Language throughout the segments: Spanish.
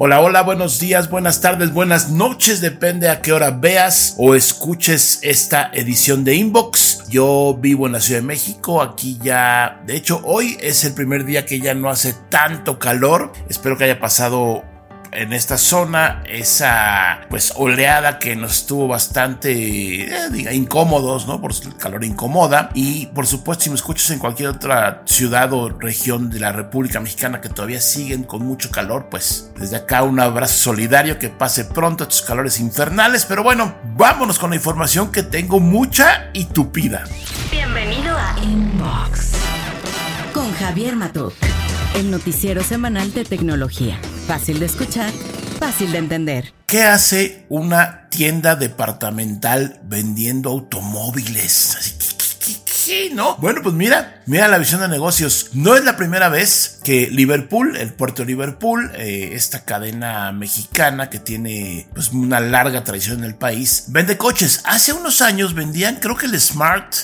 Hola, hola, buenos días, buenas tardes, buenas noches, depende a qué hora veas o escuches esta edición de Inbox. Yo vivo en la Ciudad de México, aquí ya, de hecho hoy es el primer día que ya no hace tanto calor, espero que haya pasado en esta zona esa pues oleada que nos estuvo bastante eh, diga, incómodos, ¿no? Por el calor incomoda y por supuesto si me escuchas en cualquier otra ciudad o región de la República Mexicana que todavía siguen con mucho calor, pues desde acá un abrazo solidario que pase pronto estos calores infernales, pero bueno, vámonos con la información que tengo mucha y tupida. Bienvenido a Inbox con Javier Matuk, el noticiero semanal de tecnología Fácil de escuchar, fácil de entender. ¿Qué hace una tienda departamental vendiendo automóviles? ¿Qué, no? Bueno, pues mira, mira la visión de negocios. No es la primera vez que Liverpool, el puerto de Liverpool, eh, esta cadena mexicana que tiene pues una larga tradición en el país, vende coches. Hace unos años vendían, creo que el Smart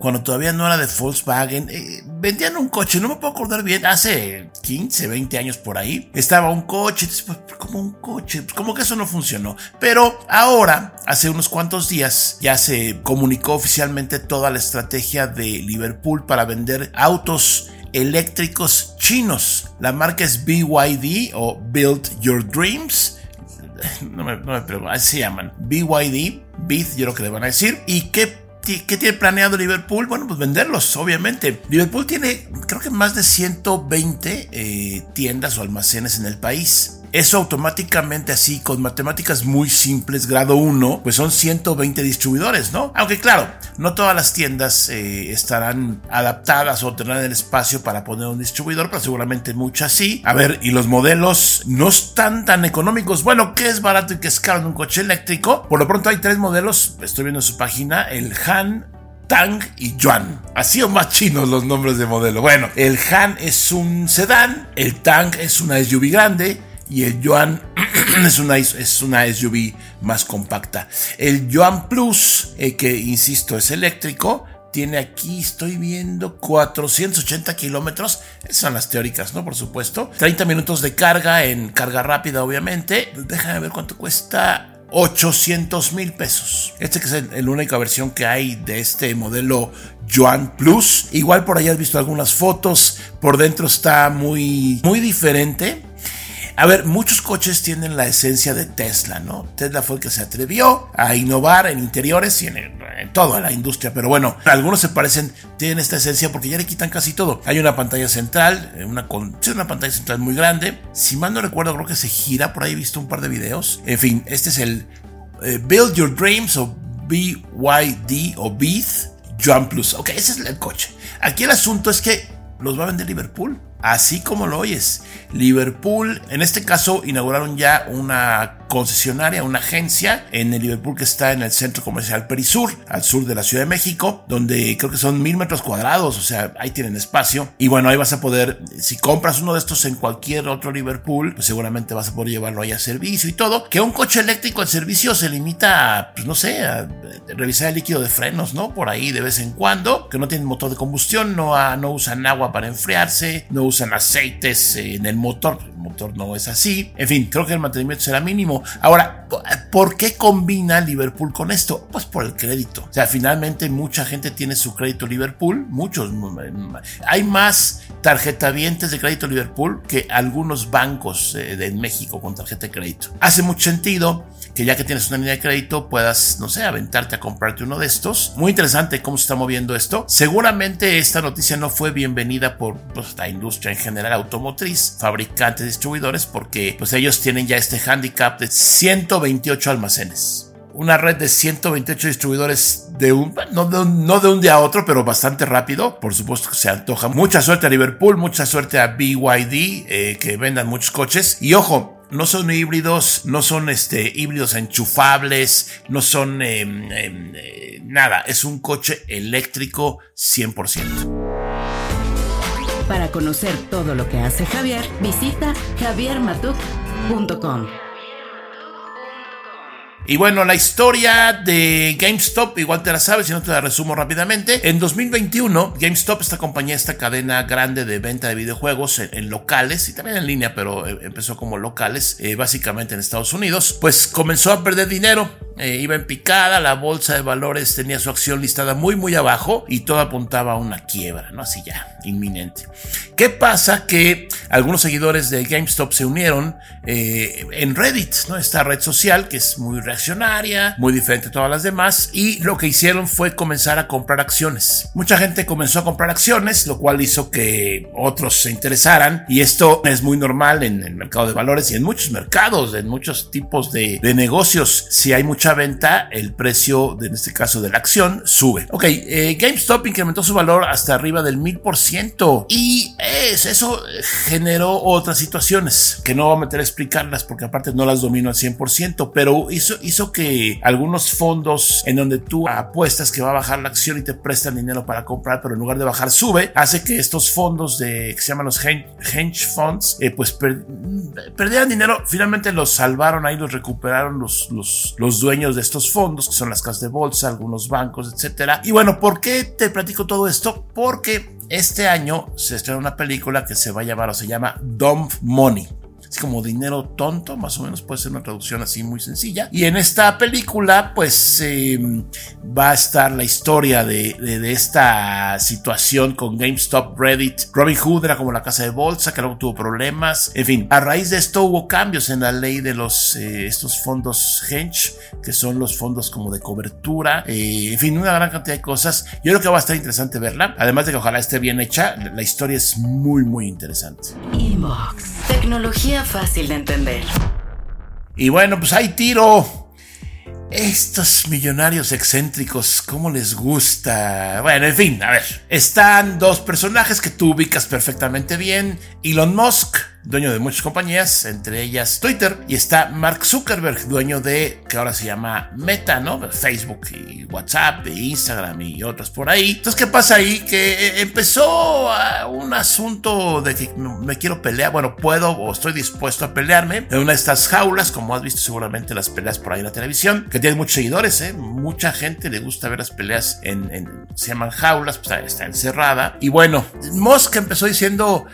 cuando todavía no era de Volkswagen, eh, vendían un coche, no me puedo acordar bien, hace 15, 20 años por ahí, estaba un coche, pues, como un coche, pues, como que eso no funcionó. Pero ahora, hace unos cuantos días, ya se comunicó oficialmente toda la estrategia de Liverpool para vender autos eléctricos chinos. La marca es BYD o Build Your Dreams. No me, no me así se llaman. BYD, BID, yo lo que le van a decir. ¿Y qué ¿Qué tiene planeado Liverpool? Bueno, pues venderlos, obviamente. Liverpool tiene, creo que más de 120 eh, tiendas o almacenes en el país. Eso automáticamente así, con matemáticas muy simples, grado 1, pues son 120 distribuidores, ¿no? Aunque claro, no todas las tiendas eh, estarán adaptadas o tendrán el espacio para poner un distribuidor, pero seguramente muchas sí. A ver, y los modelos no están tan económicos. Bueno, ¿qué es barato y qué es caro en un coche eléctrico? Por lo pronto hay tres modelos, estoy viendo en su página, el Han, Tang y Yuan. Así o más chinos los nombres de modelo. Bueno, el Han es un sedán, el Tang es una SUV grande, y el Yuan es una, es una SUV más compacta. El Yuan Plus, eh, que insisto es eléctrico, tiene aquí, estoy viendo, 480 kilómetros. Esas son las teóricas, ¿no? Por supuesto. 30 minutos de carga en carga rápida, obviamente. Déjame ver cuánto cuesta. 800 mil pesos. Este que es la única versión que hay de este modelo Yuan Plus. Igual por ahí has visto algunas fotos. Por dentro está muy, muy diferente. A ver, muchos coches tienen la esencia de Tesla, ¿no? Tesla fue el que se atrevió a innovar en interiores y en, toda la industria, pero bueno, algunos se parecen, tienen esta esencia porque ya le quitan casi todo. Hay una pantalla central, eh, una, una pantalla central muy grande. Si mal no recuerdo, creo que se gira, por ahí he visto un par de videos. En fin, este es el eh, Build Your Dreams o BYD o BEAT Jump Plus. Ok, ese es el coche. Aquí el asunto es que los va a vender Liverpool. Así como lo oyes. Liverpool, en este caso, inauguraron ya una concesionaria, una agencia en el Liverpool que está en el centro comercial Perisur, al sur de la Ciudad de México, donde creo que son mil metros cuadrados, o sea, ahí tienen espacio. Y bueno, ahí vas a poder, si compras uno de estos en cualquier otro Liverpool, pues seguramente vas a poder llevarlo ahí a servicio y todo. Que un coche eléctrico al servicio se limita a, pues no sé, a revisar el líquido de frenos, ¿no? Por ahí de vez en cuando, que no tienen motor de combustión, no, no usan agua para enfriarse, no usan aceites en el motor, el motor no es así. En fin, creo que el mantenimiento será mínimo Ahora, ¿por qué combina Liverpool con esto? Pues por el crédito. O sea, finalmente mucha gente tiene su crédito Liverpool, muchos. Hay más tarjetavientes de crédito Liverpool que algunos bancos eh, de México con tarjeta de crédito. Hace mucho sentido que ya que tienes una línea de crédito puedas, no sé, aventarte a comprarte uno de estos. Muy interesante cómo se está moviendo esto. Seguramente esta noticia no fue bienvenida por pues, la industria en general automotriz, fabricantes, distribuidores, porque pues ellos tienen ya este handicap de 128 almacenes una red de 128 distribuidores de un no, de un, no de un día a otro, pero bastante rápido. Por supuesto que se antoja. Mucha suerte a Liverpool, mucha suerte a BYD, eh, que vendan muchos coches. Y ojo, no son híbridos, no son este, híbridos enchufables, no son em, em, eh, nada, es un coche eléctrico 100%. Para conocer todo lo que hace Javier, visita javiermatuk.com. Y bueno, la historia de GameStop, igual te la sabes, si no te la resumo rápidamente. En 2021, GameStop, esta compañía, esta cadena grande de venta de videojuegos en, locales y también en línea, pero eh, empezó como locales, eh, básicamente en Estados Unidos, pues comenzó a perder dinero. Eh, iba en picada, la bolsa de valores tenía su acción listada muy muy abajo y todo apuntaba a una quiebra, ¿no? Así ya, inminente. ¿Qué pasa? Que algunos seguidores de GameStop se unieron en Reddit, ¿no? Esta red social que es muy reaccionaria, muy diferente a todas las demás, y lo que hicieron fue comenzar a comprar acciones. Mucha gente comenzó a comprar acciones, lo cual hizo que otros se interesaran, y esto es muy normal en el mercado de valores y en muchos mercados, en muchos tipos de, negocios. Si hay mucha venta, el precio, de, en este caso de la acción, sube. Ok, eh, GameStop incrementó su valor hasta arriba del 1000% y es, eso generó otras situaciones que no voy a meter a explicarlas porque aparte no las domino al 100%, pero hizo, hizo que algunos fondos en donde tú apuestas que va a bajar la acción y te prestan dinero para comprar, pero en lugar de bajar sube, hace que estos fondos de que se llaman los hedge funds, eh, pues perdieran dinero. Finalmente los salvaron ahí, los recuperaron los, los, los dueños de estos fondos, que son las casas de bolsa, algunos bancos, etcétera. Y bueno, ¿por qué te platico todo esto? Porque este año se estrena una película que se va a llamar o se llama Dumb Money es como dinero tonto, más o menos puede ser una traducción así muy sencilla. Y en esta película, pues em, va a estar la historia de, esta situación con GameStop, Reddit. Robin Hood era como la casa de bolsa, que luego tuvo problemas. En fin, a raíz de esto hubo cambios en la ley de los eh, estos fondos Hench, que son los fondos como de cobertura. Eh, en fin, una gran cantidad de cosas. Yo creo que va a estar interesante verla. Además de que ojalá esté bien hecha, la historia es muy, muy interesante. Tecnología fácil de entender. Y bueno, pues hay tiro. Estos millonarios excéntricos, ¿cómo les gusta? Bueno, en fin, a ver. Están dos personajes que tú ubicas perfectamente bien. Elon Musk dueño de muchas compañías, entre ellas Twitter, y está Mark Zuckerberg, dueño de, que ahora se llama Meta, ¿no? Facebook y WhatsApp y Instagram y otras por ahí. Entonces, ¿qué pasa ahí? Que eh, empezó un asunto de que me quiero pelear, bueno, puedo o estoy dispuesto a pelearme en una de estas jaulas, como has visto seguramente las peleas por ahí en la televisión, que tiene muchos seguidores, ¿eh? Mucha gente le gusta ver las peleas en, se llaman jaulas, pues está encerrada. Y bueno, Musk empezó diciendo,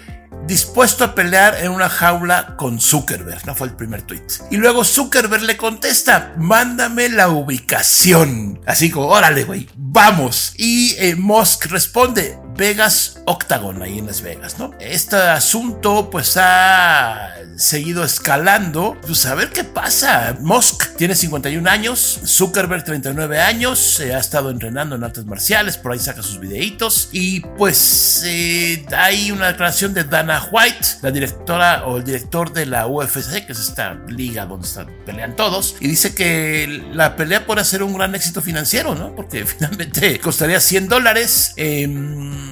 dispuesto a pelear en una jaula con Zuckerberg, no fue el primer tweet. Y luego Zuckerberg le contesta, mándame la ubicación. Así como, órale, güey, vamos. Y eh, Musk responde, Vegas Octagon, ahí en Las Vegas, ¿no? Este asunto pues ha seguido escalando. Pues a ver qué pasa. Musk tiene 51 años, Zuckerberg 39 años, se ha estado entrenando en artes marciales, por ahí saca sus videitos. Y pues eh, hay una declaración de Dana White, la directora o el director de la UFC, que es esta liga donde están, pelean todos, y dice que la pelea puede ser un gran éxito financiero, ¿no? Porque finalmente costaría 100 dólares. Eh,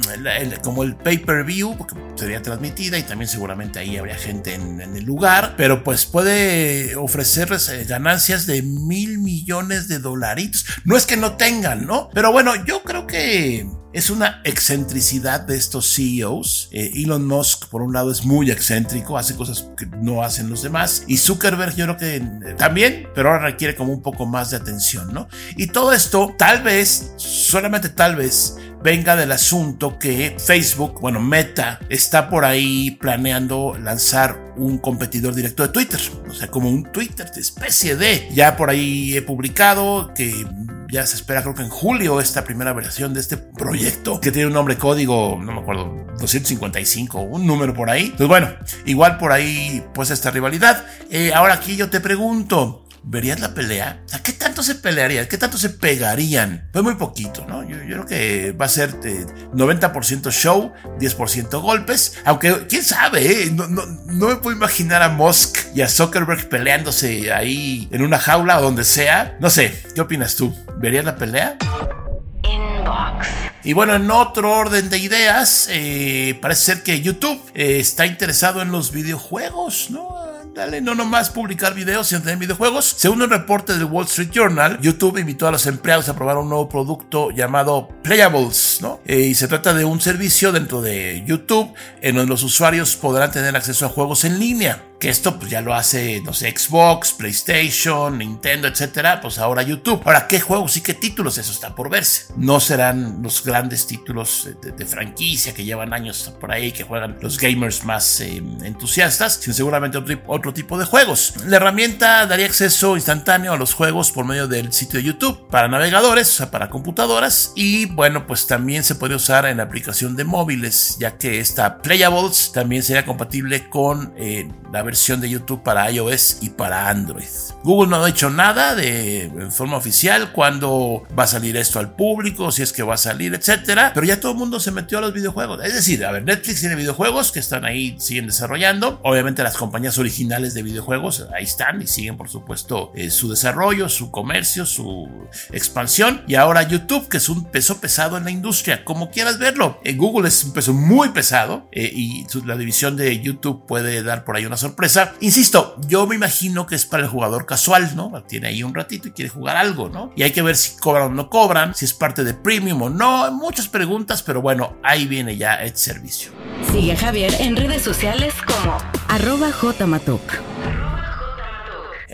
como el pay-per-view, porque sería transmitida y también seguramente ahí habría gente en, el lugar, pero pues puede ofrecerles eh, ganancias de mil millones de dolaritos. No es que no tengan, ¿no? Pero bueno, yo creo que es una excentricidad de estos CEOs. Eh, Elon Musk, por un lado, es muy excéntrico, hace cosas que no hacen los demás. Y Zuckerberg, yo creo que eh, también, pero ahora requiere como un poco más de atención, ¿no? Y todo esto, tal vez, solamente tal vez, venga del asunto que Facebook, bueno, Meta, está por ahí planeando lanzar un competidor directo de Twitter, o sea, como un Twitter de especie de. Ya por ahí he publicado que ya se espera creo que en julio esta primera versión de este proyecto que tiene un nombre código, no me acuerdo, 255, un número por ahí. Pues bueno, igual por ahí pues esta rivalidad. Eh, ahora aquí yo te pregunto, ¿Verías la pelea? ¿A ¿qué tanto se pelearían? ¿Qué tanto se pegarían? Pues muy poquito, ¿no? Yo, creo que va a ser 90% eh, show, 10% golpes. Aunque, quién sabe, ¿eh? no, me puedo imaginar a Musk y a Zuckerberg peleándose ahí en una jaula o donde sea. No sé, ¿qué opinas tú? ¿Verías la pelea? Y bueno, en otro orden de ideas, eh, parece ser que YouTube está interesado en los videojuegos, ¿no? Dale, no nomás publicar videos, sino también videojuegos. Según un reporte del Wall Street Journal, YouTube invitó a los empleados a probar un nuevo producto llamado Playables, ¿no? Eh, y se trata de un servicio dentro de YouTube en donde los usuarios podrán tener acceso a juegos en línea esto pues ya lo hace, no sé, Xbox, PlayStation, Nintendo, etcétera, pues ahora YouTube. Ahora, ¿qué juegos y qué títulos? Eso está por verse. No serán los grandes títulos de, franquicia que llevan años por ahí, que juegan los gamers más eh, entusiastas, sino seguramente otro, otro tipo de juegos. La herramienta daría acceso instantáneo a los juegos por medio del sitio de YouTube para navegadores, o sea, para computadoras, y bueno, pues también se puede usar en la aplicación de móviles, ya que esta Playables también sería compatible con eh, la versión de YouTube para iOS y para Android. Google no ha dicho nada de forma oficial cuándo va a salir esto al público, si es que va a salir, etcétera, pero ya todo el mundo se metió a los videojuegos. Es decir, a ver, Netflix tiene videojuegos que están ahí, siguen desarrollando. Obviamente las compañías originales de videojuegos ahí están y siguen, por supuesto, eh, su desarrollo, su comercio, su expansión. Y ahora YouTube, que es un peso pesado en la industria, como quieras verlo. En Google es un peso muy pesado eh, y la división de YouTube puede dar por ahí una sorpresa. Insisto, yo me imagino que es para el jugador casual, ¿no? Tiene ahí un ratito y quiere jugar algo, ¿no? Y hay que ver si cobran o no cobran, si es parte de premium o no. Muchas preguntas, pero bueno, ahí viene ya el servicio. Sigue Javier en redes sociales como arroba jmatok.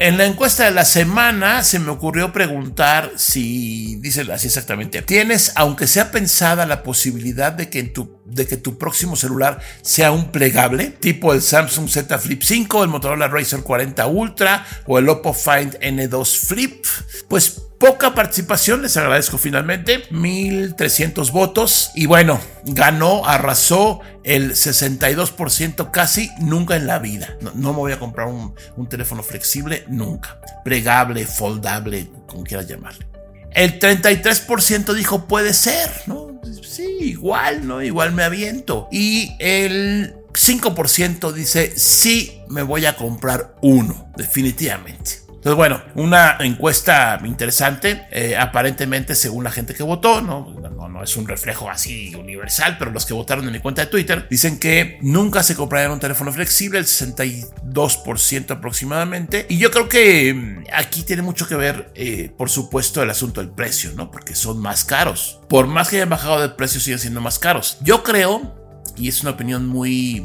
En la encuesta de la semana se me ocurrió preguntar si, dice así exactamente, ¿tienes, aunque sea pensada, la posibilidad de que, tu, de que tu próximo celular sea un plegable? Tipo el Samsung Z Flip 5, el Motorola Razr 40 Ultra o el Oppo Find N2 Flip. Pues poca participación, les agradezco finalmente, 1300 votos y bueno, ganó, arrasó el 62% casi nunca en la vida. No, me voy a comprar un, teléfono flexible nunca, plegable, foldable, como quieras llamarle. El 33% dijo puede ser, ¿no? Sí, igual, ¿no? Igual me aviento. Y el 5% dice sí, me voy a comprar uno, definitivamente. Entonces, bueno, una encuesta interesante, eh, aparentemente según la gente que votó, ¿no? ¿no? Es un reflejo así universal, pero los que votaron en mi cuenta de Twitter dicen que nunca se comprarían un teléfono flexible, el 62% aproximadamente. Y yo creo que mm, aquí tiene mucho que ver, eh, por supuesto, el asunto del precio, ¿no? Porque son más caros. Por más que hayan bajado de precio, siguen siendo más caros. Yo creo y es una opinión muy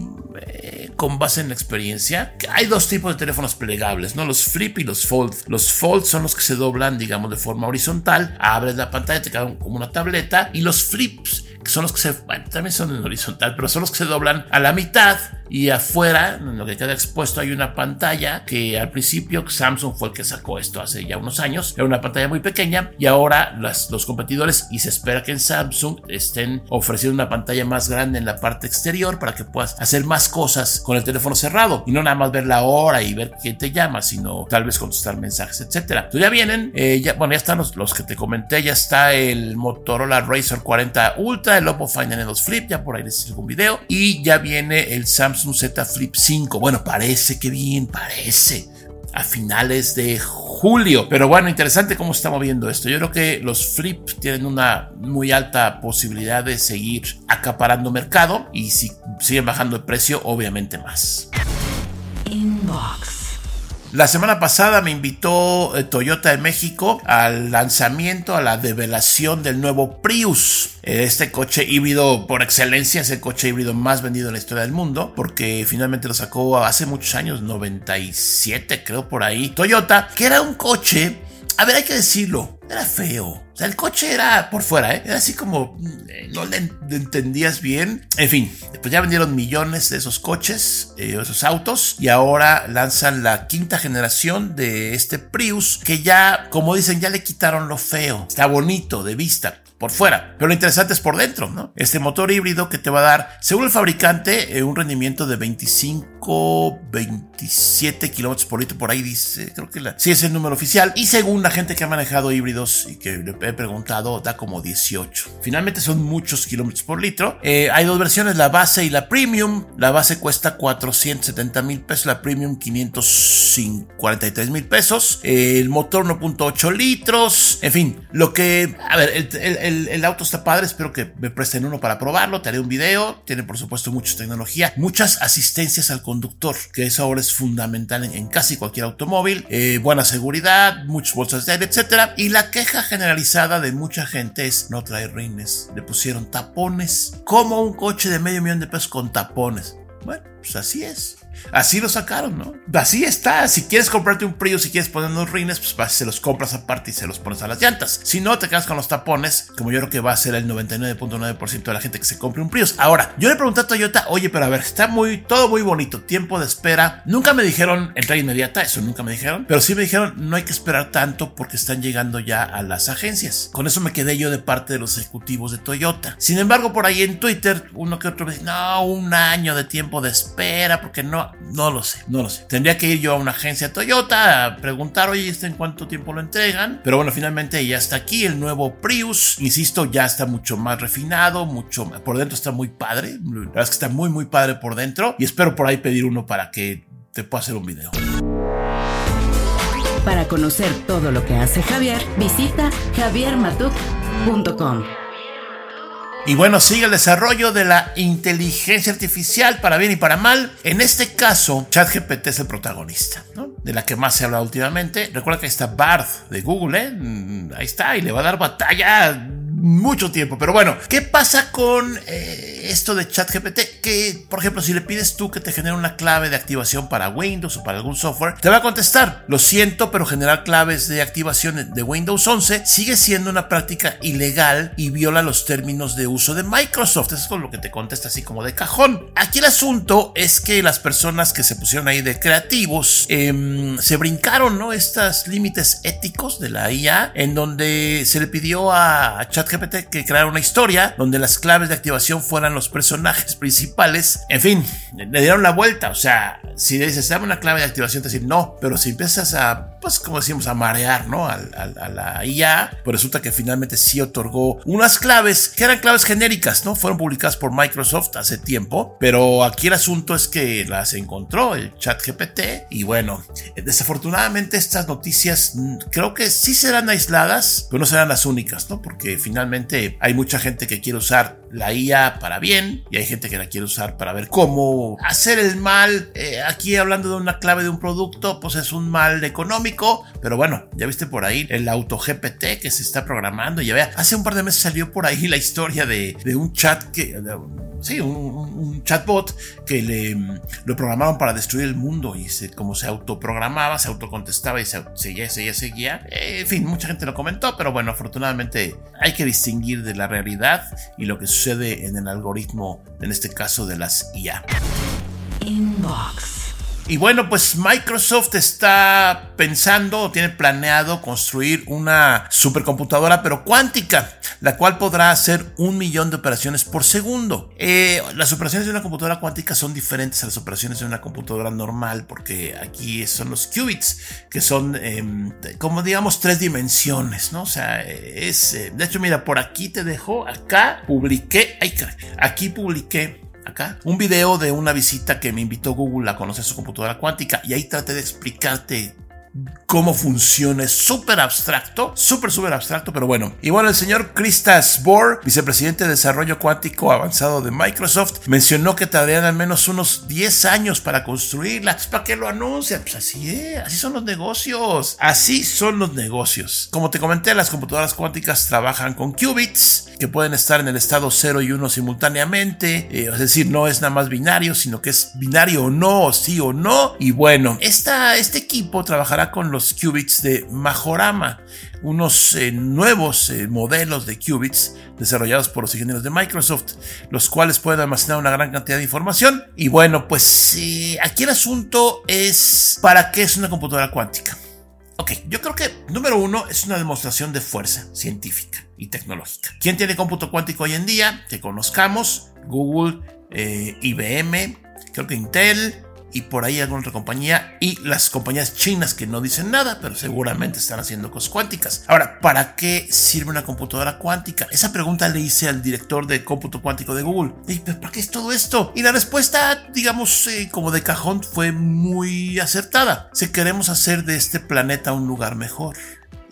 eh, con base en la experiencia, hay dos tipos de teléfonos plegables, ¿no? Los flip y los fold. Los fold son los que se doblan, digamos, de forma horizontal, abres la pantalla, te quedan como una tableta, y los flips que son los que se, bueno, también son en horizontal, pero son los que se doblan a la mitad y afuera, en lo que queda expuesto, hay una pantalla que al principio Samsung fue el que sacó esto hace ya unos años. Era una pantalla muy pequeña y ahora los competidores, y se espera que en Samsung estén ofreciendo una pantalla más grande en la parte exterior para que puedas hacer más cosas con el teléfono cerrado y no nada más ver la hora y ver quién te llama, sino tal vez contestar mensajes, etcétera. Entonces ya vienen, eh, ya, bueno, ya están los, los, que te comenté, ya está el Motorola Razr 40 Ultra, el Oppo Find N2 Flip, ya por ahí les hice un video, y ya viene el Samsung un Z Flip 5. Bueno, parece que bien, parece. A finales de julio. Pero bueno, interesante cómo está moviendo esto. Yo creo que los Flip tienen una muy alta posibilidad de seguir acaparando mercado. Y si siguen bajando de precio, obviamente más. Inbox. La semana pasada me invitó eh, Toyota de México al lanzamiento, a la develación del nuevo Prius. Eh, este coche híbrido por excelencia es el coche híbrido más vendido en la historia del mundo porque finalmente lo sacó hace muchos años, 97 creo por ahí. Toyota, que era un coche, a ver hay que decirlo, era feo. O sea, el coche era por fuera, ¿eh? Era así como mm, no le entendías bien. En fin, pues ya vendieron millones de esos coches, eh, esos autos, y ahora lanzan la quinta generación de este Prius, que ya, como dicen, ya le quitaron lo feo. Está bonito de vista por fuera. Pero lo interesante es por dentro, ¿no? Este motor híbrido que te va a dar, según el fabricante, eh, un rendimiento de 25, 27 kilómetros por litro, por ahí dice, creo que sí es el número oficial. Y según la gente que ha manejado híbridos y que le he preguntado, da como 18. Finalmente son muchos kilómetros por litro. Eh, hay dos versiones, la base y la premium. La base cuesta 470 mil pesos, la premium 543 mil pesos. el motor 1.8 litros. En fin, lo que, a ver, el el, auto está padre, espero que me presten uno para probarlo, te haré un video, tiene por supuesto mucha tecnología, muchas asistencias al conductor, que eso ahora es fundamental en, casi cualquier automóvil, eh, buena seguridad, muchas bolsas de aire, etc. Y la queja generalizada de mucha gente es no trae rines, le pusieron tapones, como un coche de medio millón de pesos con tapones. Bueno, pues así es. Así lo sacaron, ¿no? Así está. Si quieres comprarte un Prius, si quieres poner unos rines, pues vas, se los compras aparte y se los pones a las llantas. Si no, te quedas con los tapones, como yo creo que va a ser el 99.9% de la gente que se compre un Prius. Ahora, yo le pregunté a Toyota, oye, pero a ver, está muy, todo muy bonito, tiempo de espera. Nunca me dijeron entrega inmediata, eso nunca me dijeron, pero sí me dijeron, no hay que esperar tanto porque están llegando ya a las agencias. Con eso me quedé yo de parte de los ejecutivos de Toyota. Sin embargo, por ahí en Twitter, uno que otro me dice, no, un año de tiempo de espera, porque no, no lo sé, no lo sé. Tendría que ir yo a una agencia Toyota a preguntar, oye, ¿este en cuánto tiempo lo entregan? Pero bueno, finalmente ya está aquí el nuevo Prius. Insisto, ya está mucho más refinado, mucho por dentro está muy padre. La verdad es que está muy, muy padre por dentro. Y espero por ahí pedir uno para que te pueda hacer un video. Para conocer todo lo que hace Javier, visita javiermatuk.com. Y bueno, sigue el desarrollo de la inteligencia artificial para bien y para mal. En este caso, ChatGPT es el protagonista, ¿no? De la que más se habla últimamente. Recuerda que ahí está Barth de Google, ¿eh? Mm, ahí está, y le va a dar batalla mucho tiempo. Pero bueno, ¿qué pasa con eh, esto de ChatGPT? Que, por ejemplo, si le pides tú que te genere una clave de activación para Windows o para algún software, te va a contestar, lo siento, pero generar claves de activación de Windows 11 sigue siendo una práctica ilegal y viola los términos de uso de Microsoft. Eso es con lo que te contesta así como de cajón. Aquí el asunto es que las personas que se pusieron ahí de creativos em, se brincaron, ¿no? Estos límites éticos de la IA en donde se le pidió a ChatGPT que creara una historia donde las claves de activación fueran los personajes principales. En fin, le dieron la vuelta. O sea, si le dices, dame una clave de activación, te dicen no. Pero si empiezas a, pues como decimos, a marear, ¿no? A, la IA, pues resulta que finalmente sí otorgó unas claves que eran claves genéricas, ¿no? Fueron publicadas por Microsoft hace tiempo. Pero aquí el asunto es que las encontró el chat GPT. Y bueno, desafortunadamente estas noticias mm, creo que sí serán aisladas, pero no serán las únicas, ¿no? Porque finalmente hay mucha gente que quiere usar la IA para bien y hay gente que la quiere usar para ver cómo hacer el mal. Eh, aquí hablando de una clave de un producto, pues es un mal económico, pero bueno, ya viste por ahí el auto GPT que se está programando. Ya vea, hace un par de meses salió por ahí la historia de, un chat que, sí, un, chatbot que le lo programaron para destruir el mundo y se, como se autoprogramaba, se autocontestaba y se seguía, seguía, seguía. Eh, en fin, mucha gente lo comentó, pero bueno, afortunadamente hay que distinguir de la realidad y lo que sucede en el algoritmo, en este caso de las IA. Inbox. Y bueno, pues Microsoft está pensando o tiene planeado construir una supercomputadora pero cuántica, la cual podrá hacer un millón de operaciones por segundo. Eh, las operaciones de una computadora cuántica son diferentes a las operaciones de una computadora normal porque aquí son los qubits, que son em, como digamos tres dimensiones, ¿no? O sea, es... Eh, de hecho, mira, por aquí te dejo, acá publiqué, ay, aquí publiqué acá. Un video de una visita que me invitó Google a conocer su computadora cuántica y ahí traté de explicarte cómo funciona. Es súper abstracto, súper, súper abstracto, pero bueno. Y bueno, el señor Christas Bohr, vicepresidente de Desarrollo Cuántico Avanzado de Microsoft, mencionó que tardarían al menos unos 10 años para construirla. ¿Para qué lo anuncian? Pues así es, así son los negocios. Así son los negocios. Como te comenté, las computadoras cuánticas trabajan con qubits, que pueden estar en el estado 0 y 1 simultáneamente. Eh, es decir, no es nada más binario, sino que es binario o no, sí o no. Y bueno, esta, este equipo trabajará con los qubits de Majorama, unos eh, nuevos eh, modelos de qubits desarrollados por los ingenieros de Microsoft, los cuales pueden almacenar una gran cantidad de información. Y bueno, pues eh, aquí el asunto es ¿para qué es una computadora cuántica? Ok, yo creo que número uno es una demostración de fuerza científica y tecnológica. ¿Quién tiene cómputo cuántico hoy en día? Que conozcamos, Google, IBM, creo que Intel, y por ahí alguna otra compañía y las compañías chinas que no dicen nada, pero seguramente están haciendo cosas cuánticas. Ahora, ¿para qué sirve una computadora cuántica? Esa pregunta le hice al director de cómputo cuántico de Google. ¿Y para qué es todo esto? Y la respuesta, digamos, eh, como de cajón, fue muy acertada. Si queremos hacer de este planeta un lugar mejor.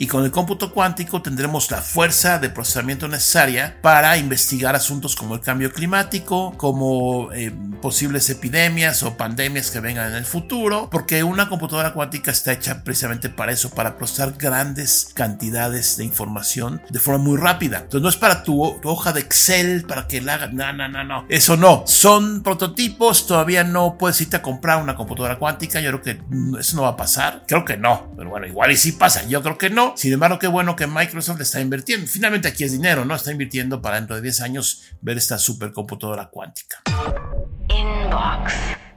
Y con el cómputo cuántico tendremos la fuerza de procesamiento necesaria para investigar asuntos como el cambio climático, como eh, posibles epidemias o pandemias que vengan en el futuro, porque una computadora cuántica está hecha precisamente para eso, para procesar grandes cantidades de información de forma muy rápida. Entonces no es para tu, hoja de Excel, para que la haga, no, no, no, no, eso no. Son prototipos, todavía no puedes irte a comprar una computadora cuántica, yo creo que eso no va a pasar, creo que no, pero bueno, igual y sí pasa, yo creo que no. Sin embargo, qué bueno que Microsoft está invirtiendo. Finalmente aquí es dinero, ¿no? Está invirtiendo para dentro de 10 años ver esta supercomputadora cuántica. Inbox.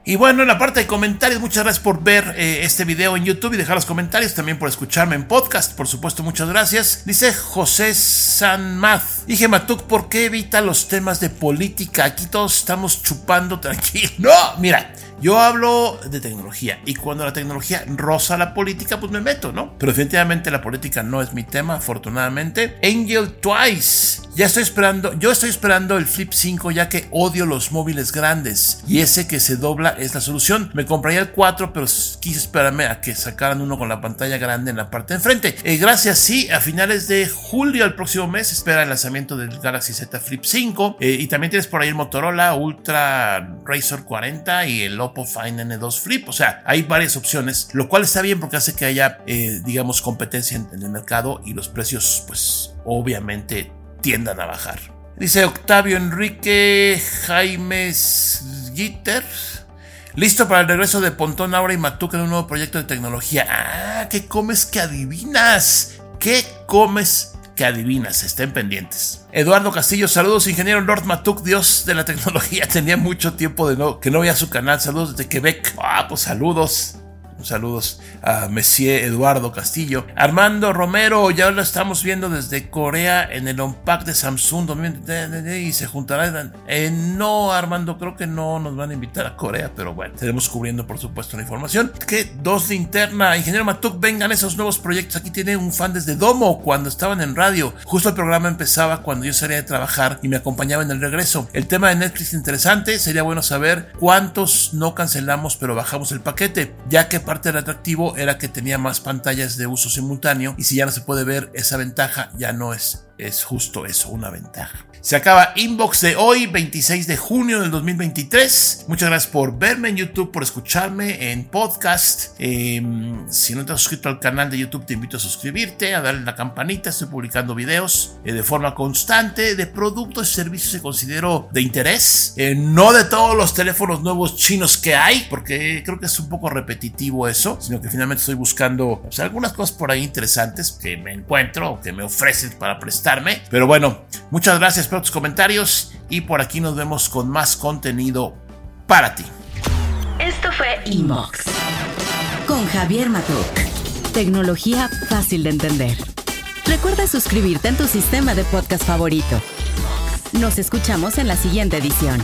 Y bueno, en la parte de comentarios, muchas gracias por ver eh, este video en YouTube y dejar los comentarios, también por escucharme en podcast, por supuesto, muchas gracias. Dice José Sanmaz, dije Matuk, ¿por qué evita los temas de política? Aquí todos estamos chupando tranquilo. No, mira, yo hablo de tecnología y cuando la tecnología roza la política, pues me meto, ¿no? Pero definitivamente la política no es mi tema, afortunadamente. Angel Twice. Ya estoy esperando, yo estoy esperando el Flip 5 ya que odio los móviles grandes y ese que se dobla es la solución. Me compraría el 4, pero quise esperarme a que sacaran uno con la pantalla grande en la parte de enfrente. Eh, gracias, sí, a finales de julio del próximo mes espera el lanzamiento del Galaxy Z Flip 5 eh, y también tienes por ahí el Motorola Ultra Razor 40 y el Oppo Find N2 Flip. O sea, hay varias opciones, lo cual está bien porque hace que haya, eh, digamos, competencia en, el mercado y los precios, pues, obviamente tiendan a bajar. Dice Octavio Enrique Jaimes Gitter. Listo para el regreso de Pontón, Aura y Matuca en un nuevo proyecto de tecnología. Ah, ¿qué comes que adivinas? ¿Qué comes que adivinas? Estén pendientes. Eduardo Castillo, saludos, ingeniero Lord Matuk, dios de la tecnología. Tenía mucho tiempo de no, que no veía su canal. Saludos desde Quebec. Ah, pues saludos. Saludos a Monsieur Eduardo Castillo. Armando Romero, ya lo estamos viendo desde Corea en el Unpack de Samsung y se juntará. Eh, no, Armando, creo que no nos van a invitar a Corea, pero bueno, estaremos cubriendo por supuesto la información. Que dos de interna, ingeniero Matuk, vengan esos nuevos proyectos. Aquí tiene un fan desde Domo cuando estaban en radio. Justo el programa empezaba cuando yo salía de trabajar y me acompañaba en el regreso. El tema de Netflix interesante, sería bueno saber cuántos no cancelamos pero bajamos el paquete, ya que parte del atractivo era que tenía más pantallas de uso simultáneo y si ya no se puede ver esa ventaja ya no es, es justo eso, una ventaja. Se acaba Inbox de hoy, 26 de junio del 2023. Muchas gracias por verme en YouTube, por escucharme en podcast. Em, si no te has suscrito al canal de YouTube, te invito a suscribirte, a darle la campanita. Estoy publicando videos eh, de forma constante de productos y servicios que considero de interés. Eh, no de todos los teléfonos nuevos chinos que hay, porque creo que es un poco repetitivo eso, sino que finalmente estoy buscando algunas cosas por ahí interesantes que me encuentro o que me ofrecen para Pero bueno, muchas gracias tus comentarios y por aquí nos vemos con más contenido para ti. Esto fue Inbox con Javier Matuk. Tecnología fácil de entender. Recuerda suscribirte en tu sistema de podcast favorito. Nos escuchamos en la siguiente edición.